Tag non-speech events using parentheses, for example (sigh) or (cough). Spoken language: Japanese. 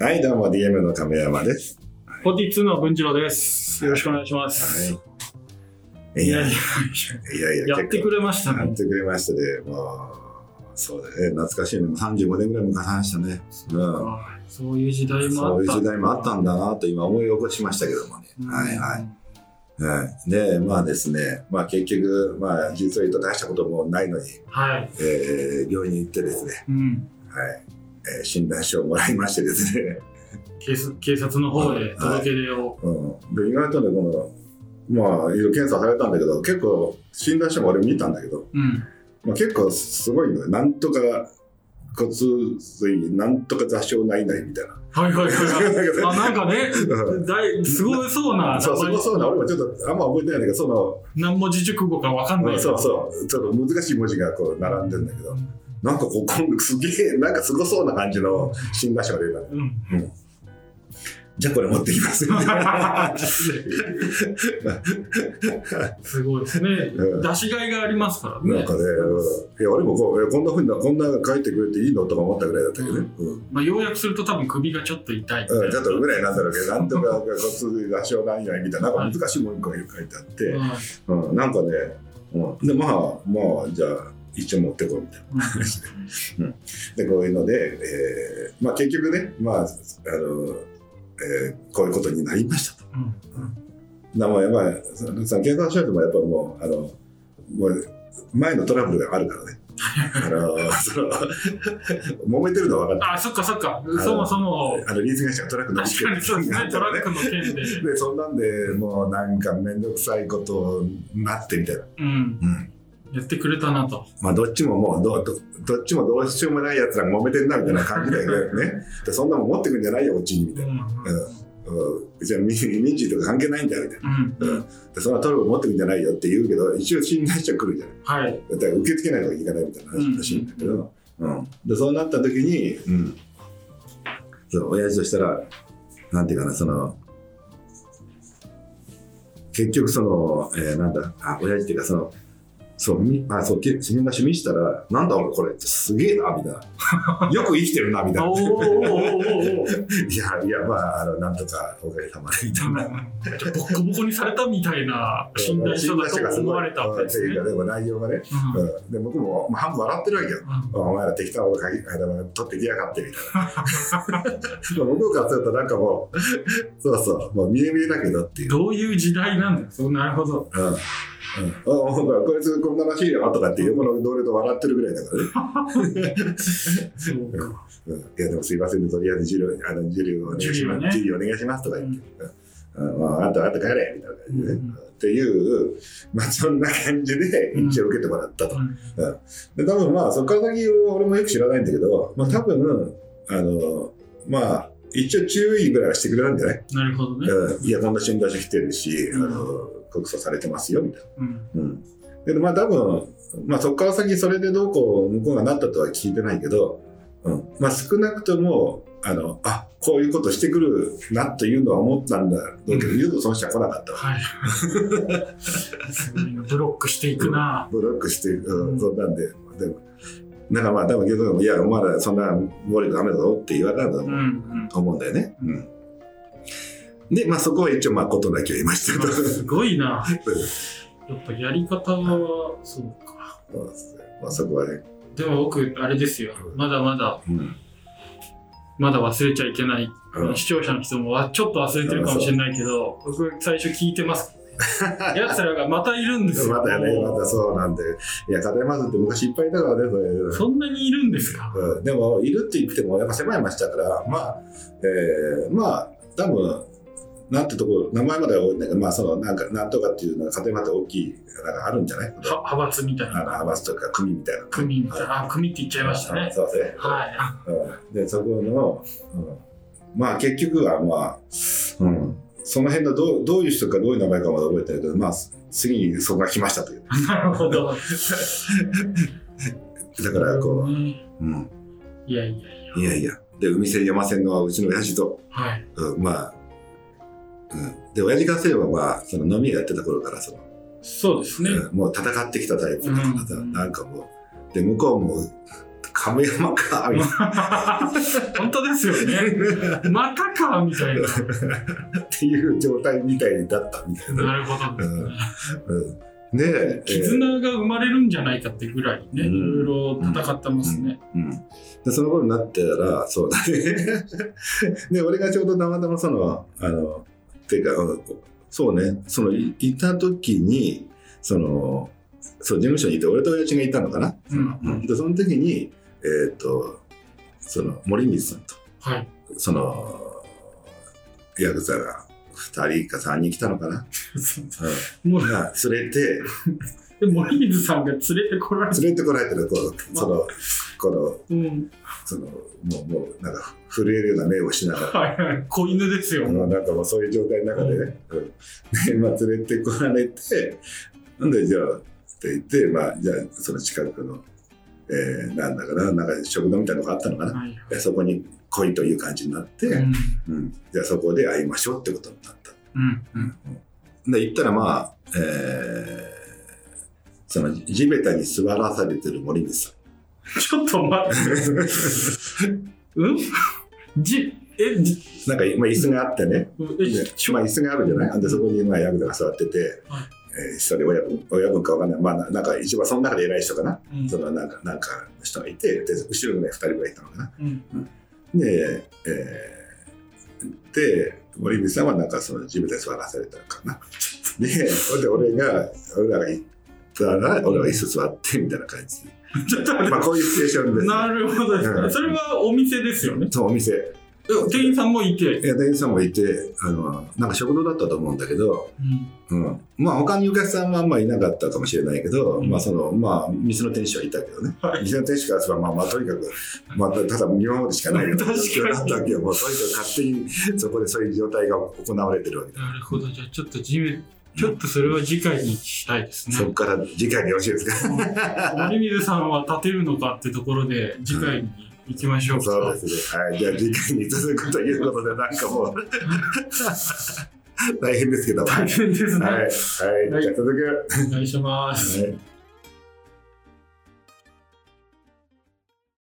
はい、どうも DM の亀山です。42の文次郎です。よろしくお願いします。はい。いいやいやいややいや、やってくれましたね。やってくれましたね。もう、そうだね。懐かしいね。もう35年ぐらい昔話したね。うん。はいそういう時代もそういうあった時代もあったんだなと今思い起こしましたけどもね。はいはい。はい、で、まあですね、まあ結局、まあ実を言うと大したこともないのに、はい。えー病院に行ってですね、うん。はい、えー診断書をもらいましてですね、警察警察の方で届け出を。うん、で意外とね、この、まあいろいろ検査されたんだけど、結構診断書も俺見たんだけど、うん。まあ、結構すごいのよ。なんとか骨髄、なんとか座礁ないないみたいな。はいはいはい (laughs) はい。あ、なんかね、うんだいすごいそうな、そう、すごそうな、俺もちょっとあんま覚えてないんだけど、その、何文字熟語かわかんない。そうそう、ちょっと難しい文字がこう並んでるんだけど、なんかこう、今度すげえ、なんかすごそうな感じの診断書が出たの。うん。じゃあこれ持ってきます。すごいですね。うん出しがいがありますからね。なんかね、うんいや、俺もこう、えこんなふうな、こんな書いてくれていいのとか思ったぐらいだったけどね。うんまあ、要約すると多分首がちょっと痛い。うん、ちょっとぐらいなんだろうけど、なんとか骨髄座礁ないないみたいな、なんか難しいもんが書いてあって、うんうん、なんかね、うん、で、まあ、まあ、じゃあ、一応持ってこうみたいな話で。(laughs) うん、で、こういうので、えーまあ結局ね、まあ、あの、えーこういうことになりましたと。うんだからやっぱり、そのその検査書でもやっぱもう、あの、もう、前のトラブルがあるからね。(laughs) あの、その、揉めてるのは分かっあ、そっかそっか。そもそも、た。あの、リース会社がトラック乗確かにそうですね、トラックの件で。で、そんなんでもうなんかめんどくさいことになってみたいな。うん。うん。やってくれたなと。まあどっちももうど、どどっちもどうしようもないやつらが揉めてんなみたいな感じだよね。でそんなもん持ってくんじゃないよ、こっちにみたいな。うん。うん。じゃあ民民事とか関係ないんだよみたいな。うん。うん。でそんなトル持ってくんじゃないよって言うけど、一応信頼者来るじゃない。はい。だから受け付けないといけないみたいな話らしいんだけど、うん。で、そうなった時に、うん。そう、親父としたら、なんていうかな、その、結局その、えーなんだ、あ、親父っていうかその、そう、みあ、そう、け自分が趣味したら、なんだ俺これってすげえな、みたいな。(laughs) よく生きてるな、みたいな。おーおーおーおー。お (laughs) いや、いや、まあ、あの、なんとかおかげさまで、みた。いな。ーボッコボコにされたみたいな診断書だと思われたわけですね。でも内容がね、うん。うん、で僕も、まあ、半分笑ってるわけよ。お前ら適当なこと取ってきやがってみたいな。向こうからするとなん。かもう、そうそう、もう見え見えだけどっていう。どういう時代なん。だよ。そうなるほど。うん。うん、あほらこいつこんならしいよとかって横の同僚と笑ってるぐらいだからね。そうか。うん、いやでもすいませんね、とりあえず授業あの授業お願いします。お願いしますとか言って。うんまあ、あんたあんた帰れみたいな感じでね、うんっていう、まあそんな感じで一応受けてもらったと。うんで多分まあそこから先は俺もよく知らないんだけど、まあ多分あのまあ一応注意ぐらいはしてくれたんじゃない、なるほどね。うん、いやこんな診断書来てるし、うんあの告訴されてますよみたいうん。な。うん、でまあ多分まあそこから先それでどうこう向こうがなったとは聞いてないけど、うん、まあ少なくともあのあこういうことしてくるなというのは思ったんだろうけど、言うとその人は来なかったわ。はい。(laughs) すごいなブロックしていくな。ブロックして、うんうんそんなんで、でも、だからまあ、多分言うと、いや、お前らそんな暴力ダメだぞって言われたんだとうん思う,、うん。思うんだよね。うん。で、まあそこは一応、まあ、ことだけは言いましたけど、すごいな。(laughs) やっぱやり方は、そうか。まあそこはね、でも僕、あれですよ。まだまだ、うん。まだ忘れちゃいけない。うん視聴者の人もわちょっと忘れてるかもしれないけど、僕最初聞いてます。(laughs) 奴らがまたいるんですよ。またね、またそうなんで、いや、片山津って昔いっぱいいたからね、それそんなにいるんですか？うん、でも、いるって言っても、やっぱ狭い町だから、まあ、えー、まあ、多分なんてところ、名前までは多いんだけど、まあ、その、なんか、なんとかっていうのが、家庭まで大きい、なんかあるんじゃない？は派閥みたいな。派閥とか組みたいな。組みたいな。あ、組って言っちゃいましたね。そうですね。はい。うんで、そこの、うん、まあ、結局は、まあ、うん、その辺のどうどういう人かどういう名前かまだ覚えてないけど、まあ、次にそこが来ましたという。(laughs) なるほど。(laughs) だから、こねう、うん、いやいやいや。いやいや。で、海線山線のうちの親父と、はい。うん、まあ、うん、で、親父からすれば、まあ、その飲み屋やってた頃から、その、そうですね。うんもう戦ってきたタイプだからさ、うんなんかもう、で、向こうも亀山か、みたい (laughs) 本当ですよね。(laughs) またかみたいな。な。っていう状態みたいだったみたいな。なるほどですね。うん、で、えー絆が生まれるんじゃないかってぐらいね、うんいろいろ戦ってますね。うん、でその頃になってたらそうだね (laughs) で俺がちょうどたまたまそのあのっていうかうんそうね。そのいいた時にそのそう事務所にいて俺と親父がいたのかな、うんうん。でその時にえっ、とその森水さんとはい。そのヤクザが2人か3人来たのかな、もうう。ん、が連れて (laughs) で森水さんが連れてこられて、連れてこられてるこうそのこのうん、そのもうもうなんか震えるような目をしながら。はいはい、子犬ですよ。まあなんかもうそういう状態の中でね、うん。でまあ、連れてこられて、なんでじゃあって言って、まあ、じゃあその近くの、えーなんだかな、なんか食堂みたいなのがあったのかな、はいそこに来いという感じになって、うん。うん。じゃあそこで会いましょうってことになった。うんうん。で行ったらまあ、えーその地べたに座らされてる森水さちょっと待って、ん。(laughs) うん？じ、え、じ、なんか、まあ、椅子があってね、え、でちょまあ、椅子があるじゃない？でそこにまあヤクザが座ってて、はい。えー一人親分親分かわかんない。まあななんか一番その中で偉い人かな、うん。そのなんかなんかの人がいてで後ろにね2人ぐらいいたのかな？うん。で、えーで森口さんはなんかその地べたに座らされたのかな？(laughs) でそれで俺が俺らが行ったら俺は椅子座ってみたいな感じ。でちょっと待っまあこういうシチュエーションでて、す、なるほどですね。うん。それはお店ですよね。そうお店。え店員さんもいて。いや店員さんもいてあのなんか食堂だったと思うんだけど、うん。うん、まあ他にお客さんはあんまいなかったかもしれないけど、うん。まあそのまあ店の店主はいたけどね、はい。店の店主からすればまあまあとにかく、まあ、ただ見守るしかないよ。う (laughs) な確かに。状況だったわけよ。もうとにかく勝手にそこでそういう状態が行われてるわけだ、なるほど。じゃあちょっと地面、ちょっとそれは次回にしたいですね。そこから次回でよろしいですか？(laughs) 森水さんは立てるのかってところで次回に行きましょうか。そうですね。はい。じゃあ次回に続くということでなんかもう。(laughs) 大変ですけど。も大変ですね。はい、はい、じゃあ続く、お願いします。はい